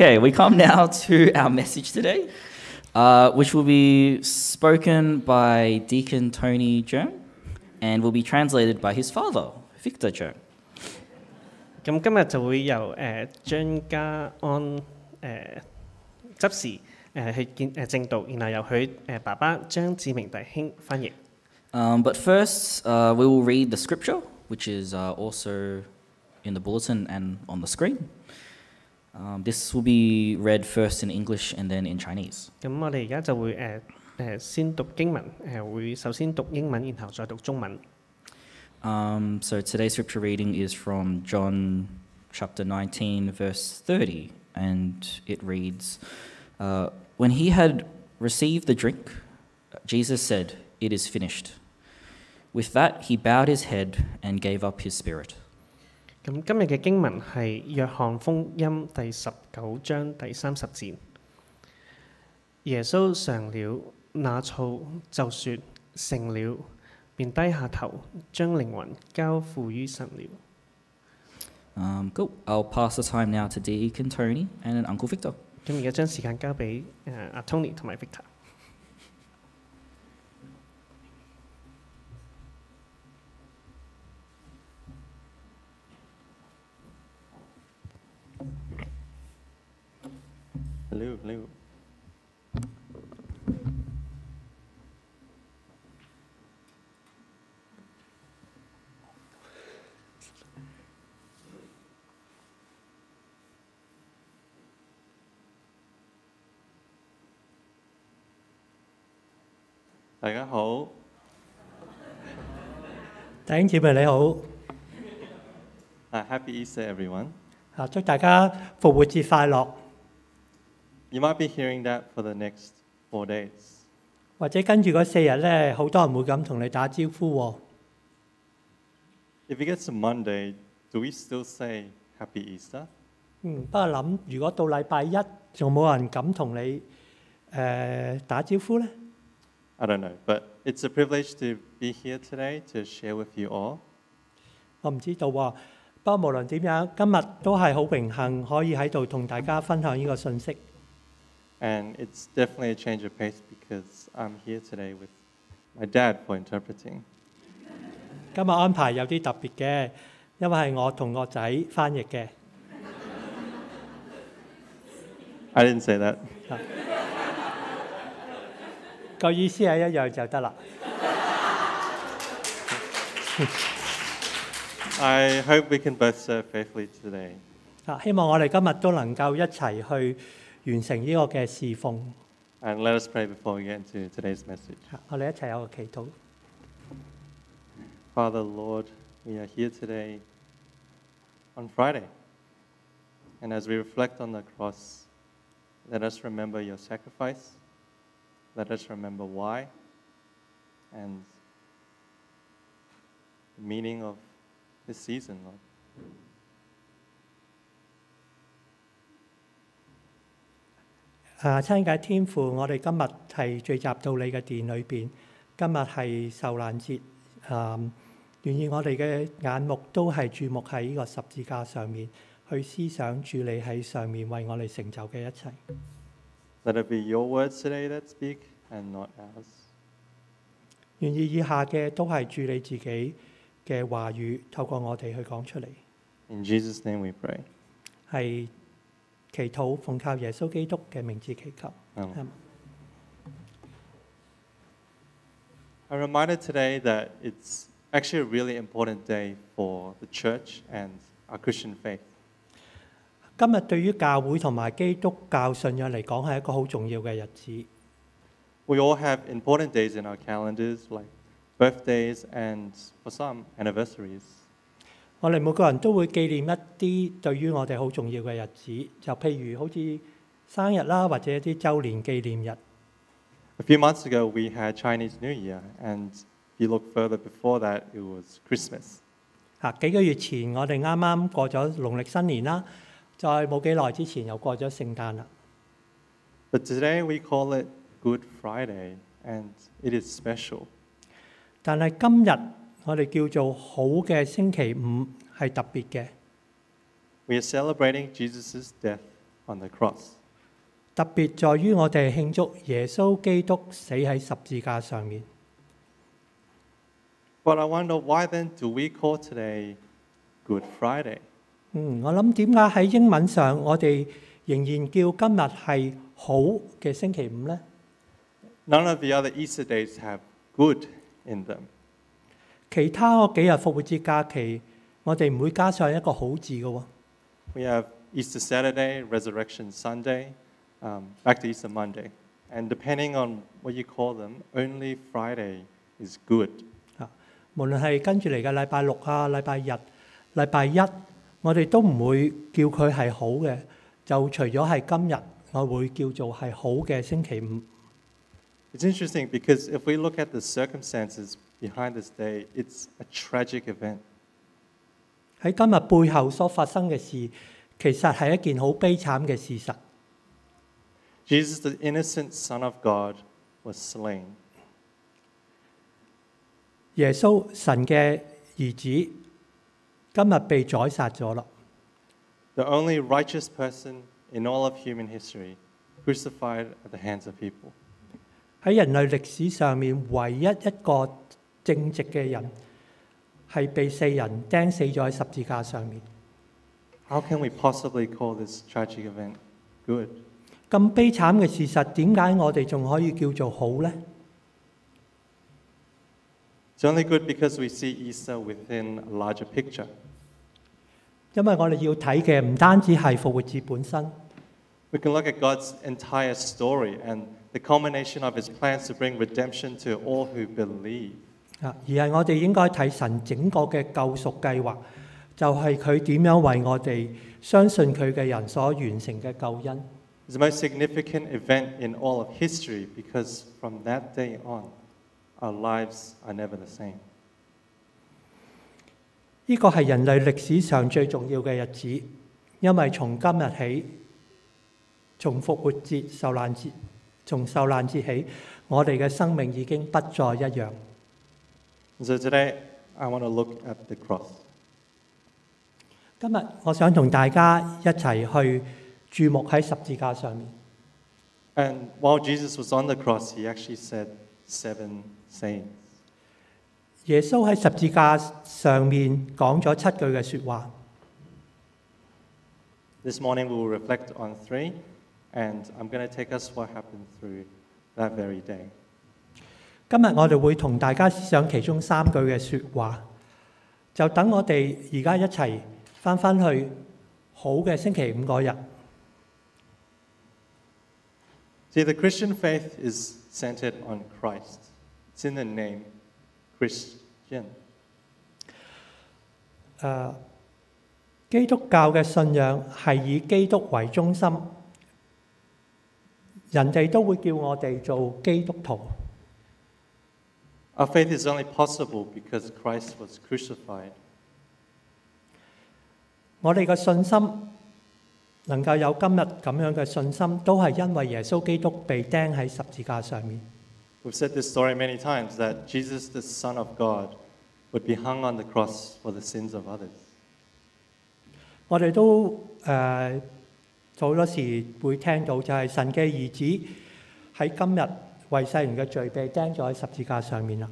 Okay, we come now to our message today, uh, which will be spoken by Deacon Tony Jung and will be translated by his father, Victor Jung. Eh, eh, eh, 咁今日就會由誒張家安誒執事誒去見誒正道，然後由佢誒爸爸張志明弟兄翻譯。Um, but first, uh, we will read the scripture, which is uh, also in the bulletin and on the screen. Um, this will be read first in English and then in Chinese. Um, so today's scripture reading is from John chapter 19, verse 30, and it reads uh, When he had received the drink, Jesus said, It is finished. With that, he bowed his head and gave up his spirit. 咁今日嘅经文系约翰福音》第十九章第三十节。耶稣尝了那醋，就说成了，便低下头，将灵魂交付于神了。good. I'll pass the time now to Dee and Tony and Uncle Victor。咁而家将时间交俾诶阿 Tony 同埋 Victor。大家好，大家好，李虎。啊，Happy Easter, everyone！啊，祝大家复活节快乐。You might be hearing that for the next four days. 或者跟住嗰四日咧，好多人會咁同你打招呼喎。If it gets to Monday, do we still say Happy Easter? 嗯，不過諗，如果到禮拜一仲冇人敢同你誒打招呼咧？I don't know, but it's a privilege to be here today to share with you all. 我唔知道喎，不過無論點樣，今日都係好榮幸可以喺度同大家分享呢個信息。and it's definitely a change of pace because I'm here today with my dad for interpreting. I did didn't say that. I hope we can both serve faithfully today. 完成呢個嘅侍奉。And let us pray before we get into today's message. 我哋一齊有個祈禱。Father, Lord, we are here today on Friday. And as we reflect on the cross, let us remember your sacrifice. Let us remember why and the meaning of this season, Lord. 啊，親愛天父，我哋今日係聚集到你嘅殿裏邊。今日係受難節，啊，願意我哋嘅眼目都係注目喺呢個十字架上面，去思想住你喺上面為我哋成就嘅一切。願意以下嘅都係住你自己嘅話語，透過我哋去講出嚟。係。祈祷，奉靠耶稣基督嘅名字祈求。I reminded today that it's actually a really important day for the church and our Christian faith. 今日对于教会同埋基督教信仰嚟讲系一个好重要嘅日子。We all have important days in our calendars, like birthdays and for some anniversaries. 我哋每個人都會紀念一啲對於我哋好重要嘅日子，就譬如好似生日啦，或者一啲周年紀念日。A few months ago, we had Chinese New Year, and if you look further before that, it was Christmas。嚇！幾個月前，我哋啱啱過咗農曆新年啦，再冇幾耐之前又過咗聖誕啦。But today we call it Good Friday, and it is special。但係今日。我哋叫做好嘅星期五係特別嘅。特別在於我哋慶祝耶穌基督死喺十字架上面。嗯，我諗點解喺英文上我哋仍然叫今日係好嘅星期五 them。其他嗰幾日復活節假期，我哋唔會加上一個好字嘅喎。We have Easter Saturday, Resurrection Sunday, back to Easter Monday, and depending on what you call them, only Friday is good。啊，無論係跟住嚟嘅禮拜六啊、禮拜日、禮拜一，我哋都唔會叫佢係好嘅。就除咗係今日，我會叫做係好嘅星期五。It's interesting because if we look at the circumstances. behind this day, it's a tragic event. 喺今日背後所發生嘅事，其實係一件好悲慘嘅事實。Jesus, the innocent Son of God, was slain. 耶穌神嘅兒子今日被宰殺咗啦。The only righteous person in all of human history, crucified at the hands of people. 喺人類歷史上面，唯一一個正直嘅人系被四人钉死咗喺十字架上面。How can we possibly call this tragic event good？咁悲惨嘅事实，点解我哋仲可以叫做好咧？It's only good because we see Isa within a larger picture。因为我哋要睇嘅唔单止系复活节本身。We can look at God's entire story and the culmination of His plans to bring redemption to all who believe。啊！而係我哋應該睇神整個嘅救赎计划，就係佢點樣為我哋相信佢嘅人所完成嘅救恩。i t significant event in all of history，lives are never the same. 呢個係人類歷史上最重要嘅日子，因為從今日起，从復活節、受難節，從受難節起，我哋嘅生命已經不再一樣。So today I want to look at the cross. 今日我想同大家一齊去注目喺十字架上面。And while Jesus was on the cross, he actually said seven sayings. 耶穌喺十字架上面講咗七句嘅説話。This morning we will reflect on three, and I'm going to take us what happened through that very day. 今日我哋會同大家思其中三句嘅説話，就等我哋而家一齊翻返去好嘅星期五嗰日。基督教嘅信仰係以基督為中心，人哋都會叫我哋做基督徒。Our faith is only possible because Christ was crucified. 我哋嘅信心能够有今日咁样嘅信心，都系因为耶稣基督被钉喺十字架上面。have said this story many times that Jesus, the Son of God, would be hung on the cross for the sins of others. 我哋都誒好多時會聽到就係神嘅兒子喺今日。為世人嘅罪被釘咗喺十字架上面啦。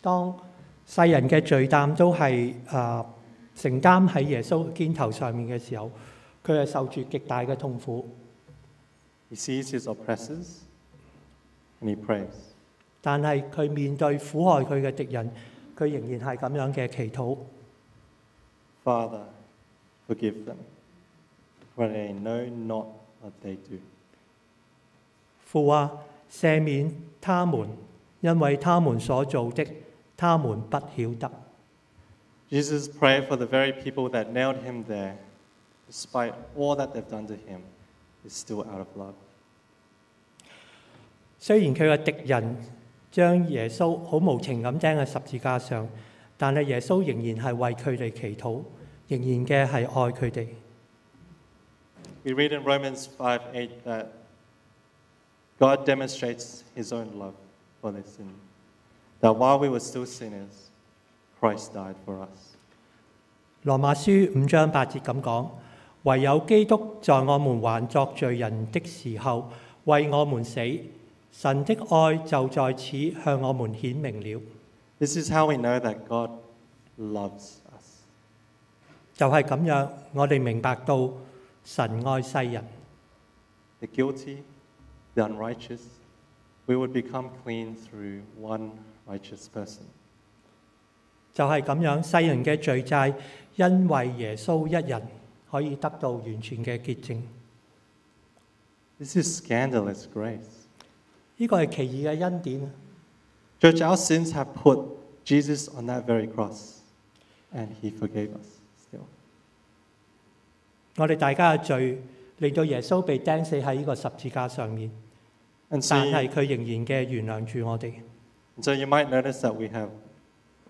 當世人嘅罪擔都係誒承擔喺耶穌肩頭上面嘅時候，佢係受住極大嘅痛苦。但係佢面對苦害佢嘅敵人。佢仍然係咁樣嘅祈禱。父啊，赦免他們，因為他們所做的，他們不曉得。him, is still out of love。雖然佢嘅敵人。将耶稣好无情咁钉喺十字架上，但系耶稣仍然系为佢哋祈祷，仍然嘅系爱佢哋。We read in Romans 5:8 that God demonstrates His own love for the sin. n a t while we were still sinners, Christ died for us. 罗马书五章八节咁讲，唯有基督在我们还作罪人的时候为我们死。This is how we know that God loves us. 就系咁样，我哋明白到神爱世人。The guilty, the unrighteous, we would become clean through one righteous person. 就系咁样，世人嘅罪债，因为耶稣一人可以得到完全嘅洁净。This is scandalous grace. 呢個係奇異嘅恩典啊！Church, our sins have put Jesus on that very cross, and He forgave us. still. Still，我哋大家嘅罪令到耶穌被釘死喺呢個十字架上面，但係佢仍然嘅原諒住我哋。So you might notice that we have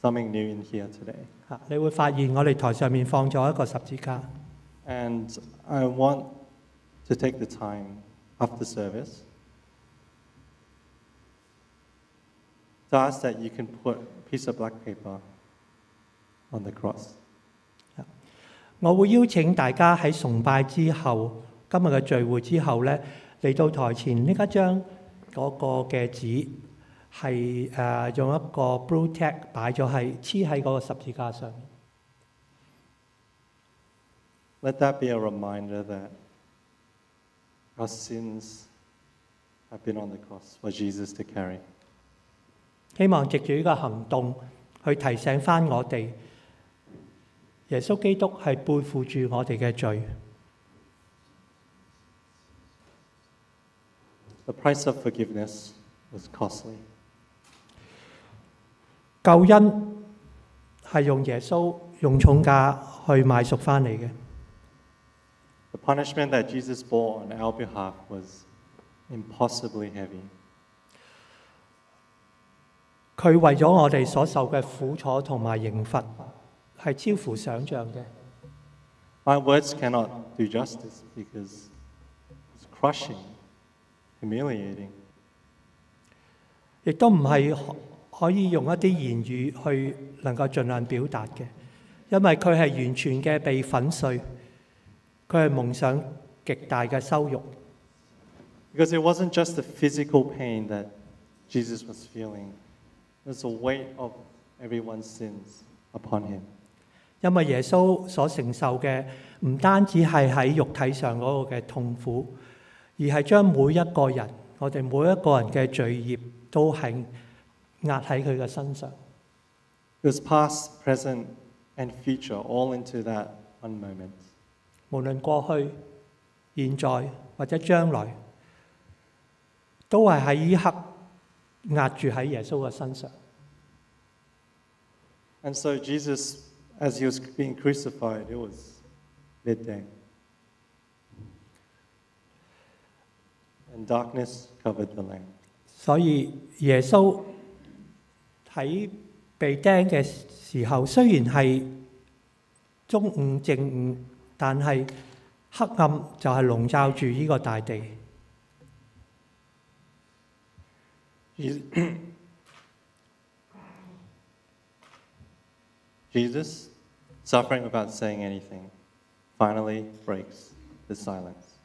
something new in here today. 嚇，你會發現我哋台上面放咗一個十字架。And I want to take the time after service. that you can put a piece of black paper on the cross。我會邀請大家喺崇拜之後，今日嘅聚會之後咧，嚟到台前拎一張嗰個嘅紙，係誒用一個 blue tag Let that be a reminder that our sins have been on the cross for Jesus to carry. 希望藉住呢个行动去提醒翻我哋，耶稣基督系背负住我哋嘅罪。The price of forgiveness was costly. 救恩系用耶稣用重价去买赎翻嚟嘅。The punishment that Jesus bore on our behalf was impossibly heavy. 佢為咗我哋所受嘅苦楚同埋刑罰，係超乎想象嘅，亦都唔係可以用一啲言語去能夠盡量表達嘅，因為佢係完全嘅被粉碎，佢係夢想極大嘅羞辱。there's a weight of everyone's sins upon him. was past, present, and future all into that one moment。無論過去、現在或者將來，都係喺呢刻。压住喺耶稣嘅身上。所以耶稣喺被钉嘅时候，虽然系中午正午，但系黑暗就系笼罩住呢个大地。Jesus, suffering without saying anything, finally breaks the silence.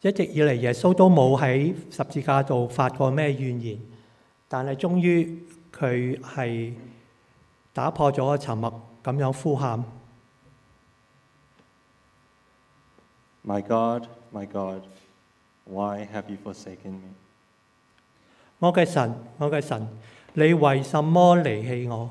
一直以嚟，耶穌都冇喺十字架度發過咩怨言，但係終於佢係打破咗沉默，咁樣呼喊：My God, my God, why have you forsaken me？我嘅神，我嘅神，你為什麼離棄我？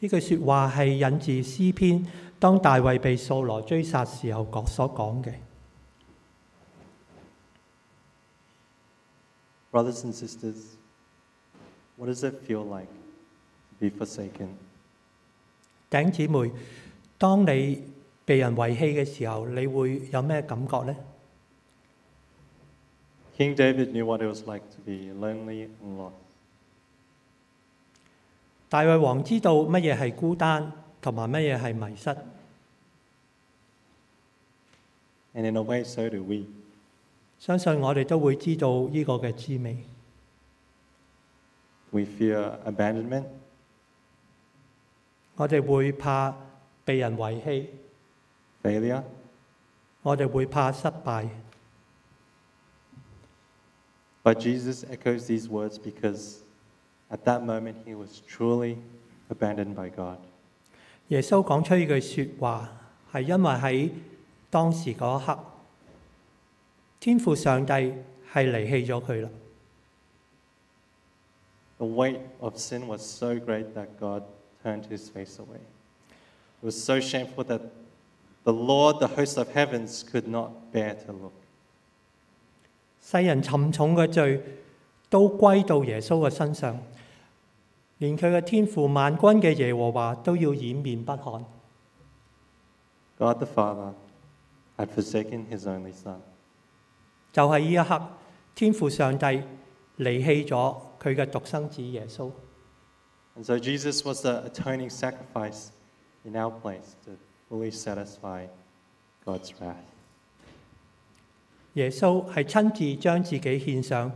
呢句说話係引自詩篇，當大衛被扫羅追殺時候所講嘅。兄弟姊妹，當你被人遺棄嘅時候，你會有咩感覺咧？大衛王知道乜嘢係孤單，同埋乜嘢係迷失。相信我哋都會知道呢個嘅滋味。我哋會怕被人遺棄。But Jesus echoes these words because at that moment he was truly abandoned by The weight of sin was so great that God turned his face away. It was so shameful that the Lord, the host of heavens, could not bear to look. 世人沉重嘅罪都歸到耶穌嘅身上，連佢嘅天父萬軍嘅耶和華都要掩面不看。God the Father had forsaken His only Son。就係呢一刻，天父上帝離棄咗佢嘅獨生子耶穌。And so Jesus was the atoning sacrifice in our place to fully satisfy God's wrath. wrath。耶穌係親自將自己獻上，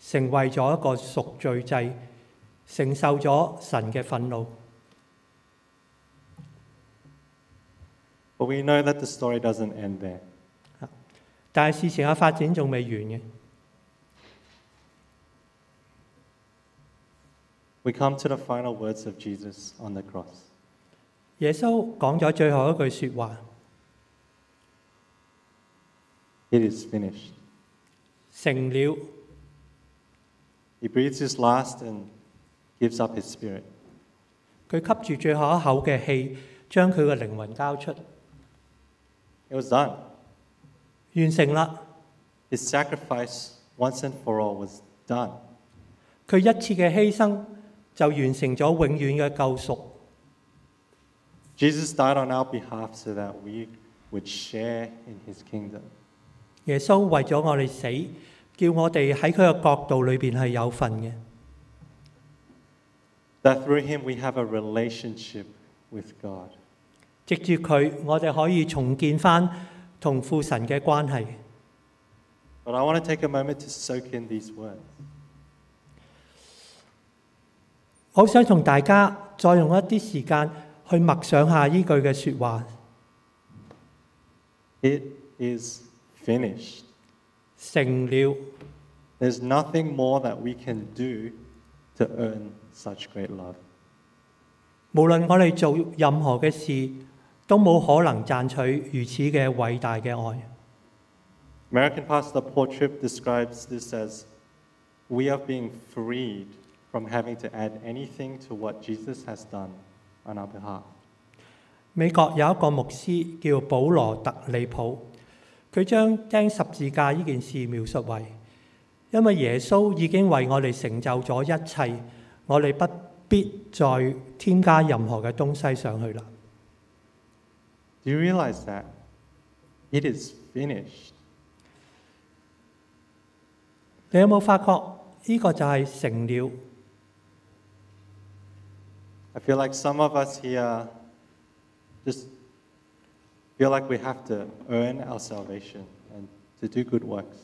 成為咗一個贖罪祭，承受咗神嘅憤怒。But we know that the story doesn't end there。但係事情嘅發展仲未完嘅。We come to the final words of Jesus on the cross. 耶稣讲咗最后一句说话 it is finished 成了 he breathes his last and gives up his spirit 佢吸住最后一口嘅气将佢嘅灵魂交出 it was done 完成啦 his sacrifice once and for all was done 佢一次嘅牺牲就完成咗永远嘅救赎 Jesus died on our behalf so that we would share in his kingdom. That through him we have a relationship with God. but I want to take a moment to soak in these words. 我想同大家再用一啲時間。it is finished. There's nothing more that we can do to earn such great love. American pastor Paul Tripp describes this as we are being freed from having to add anything to what Jesus has done. 比克，美國有一個牧師叫保羅·特利普，佢將釘十字架呢件事描述為：因為耶穌已經為我哋成就咗一切，我哋不必再添加任何嘅東西上去啦。你有冇發覺呢個就係成了？I feel like some of us here just feel like we have to earn our salvation and to do good works.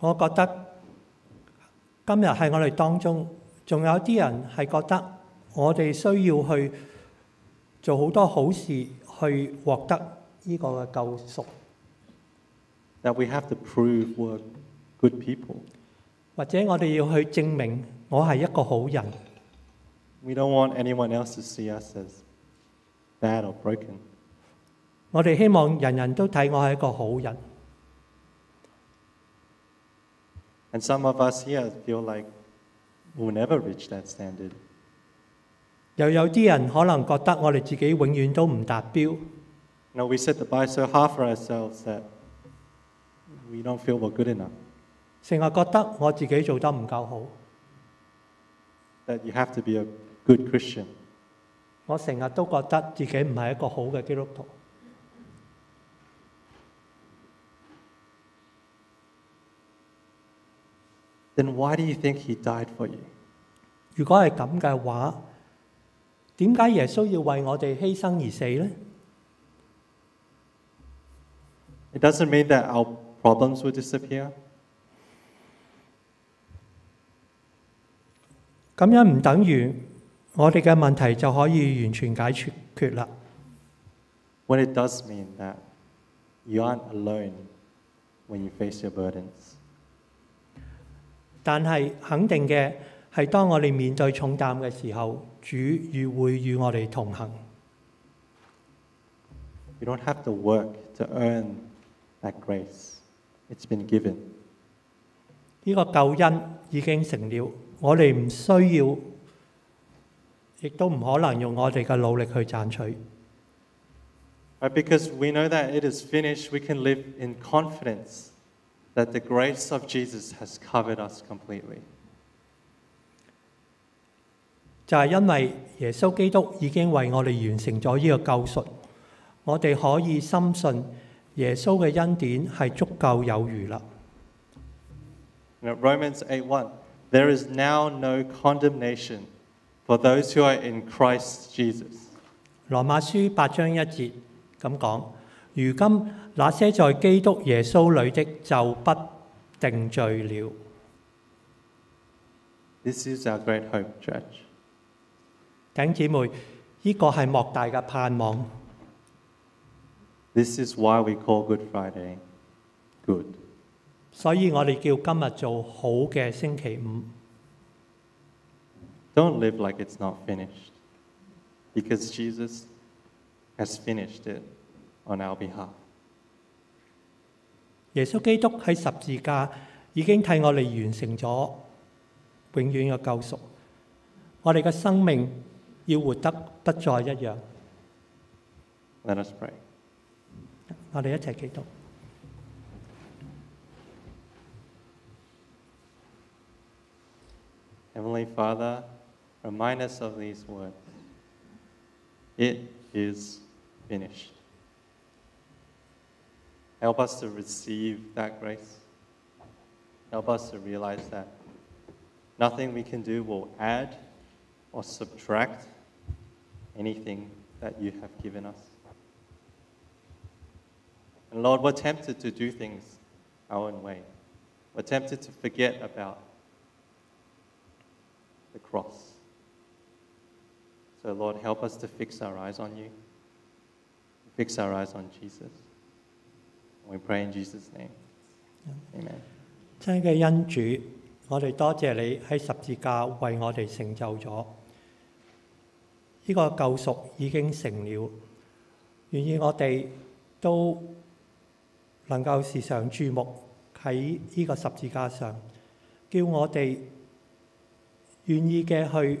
我覺得今日喺我哋當中，仲有啲人係覺得我哋需要去做好多好事去獲得呢個嘅救贖。That we have to prove we're good people，或者我哋要去證明我係一個好人。we don't want anyone else to see us as bad or broken. And some of us here feel like we'll never reach that standard. 又有啲人可能覺得我哋自己永遠都唔達標。No, we set the bar so high for ourselves that we don't feel we're good enough. 成日覺得我自己做得唔夠好。That you have to be a 我成日都覺得自己唔係一個好嘅基督徒。如果係咁嘅話，點解耶穌要為我哋犧牲而死 disappear。咁樣唔等於？我哋嘅問題就可以完全解決決啦。但係肯定嘅係，當我哋面對重擔嘅時候，主與會與我哋同行。呢個救恩已經成了，我哋唔需要。亦都唔可能用我哋嘅努力去赚取，就系因为耶稣基督已经为我哋完成咗呢个救赎，我哋可以深信耶稣嘅恩典系足够有余啦。Romans eight one there is now no condemnation。for those who are Christ Jesus。in 罗马书八章一节咁讲：，如今那些在基督耶稣里的，就不定罪了。弟兄姐妹，呢个系莫大嘅盼望。所以我哋叫今日做好嘅星期五。Don't live like it's not finished, because Jesus has finished it on our behalf. 耶穌基督喺十字架已經替我哋完成咗永遠嘅救贖，我哋嘅生命要活得不再一樣。Let us Heavenly Father。Remind us of these words. It is finished. Help us to receive that grace. Help us to realize that nothing we can do will add or subtract anything that you have given us. And Lord, we're tempted to do things our own way. We're tempted to forget about the cross. The Lord help us to fix our eyes on you fix our eyes on Jesus We pray in Jesus name 真嘅恩主，我哋多谢你喺十字架为我哋成就咗。呢个救赎已经成了愿意我哋都能够时常注目喺呢个十字架上叫我哋愿意嘅去。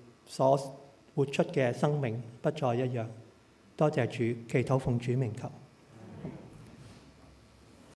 所活出嘅生命不再一样。多谢主，祈祷奉主名求。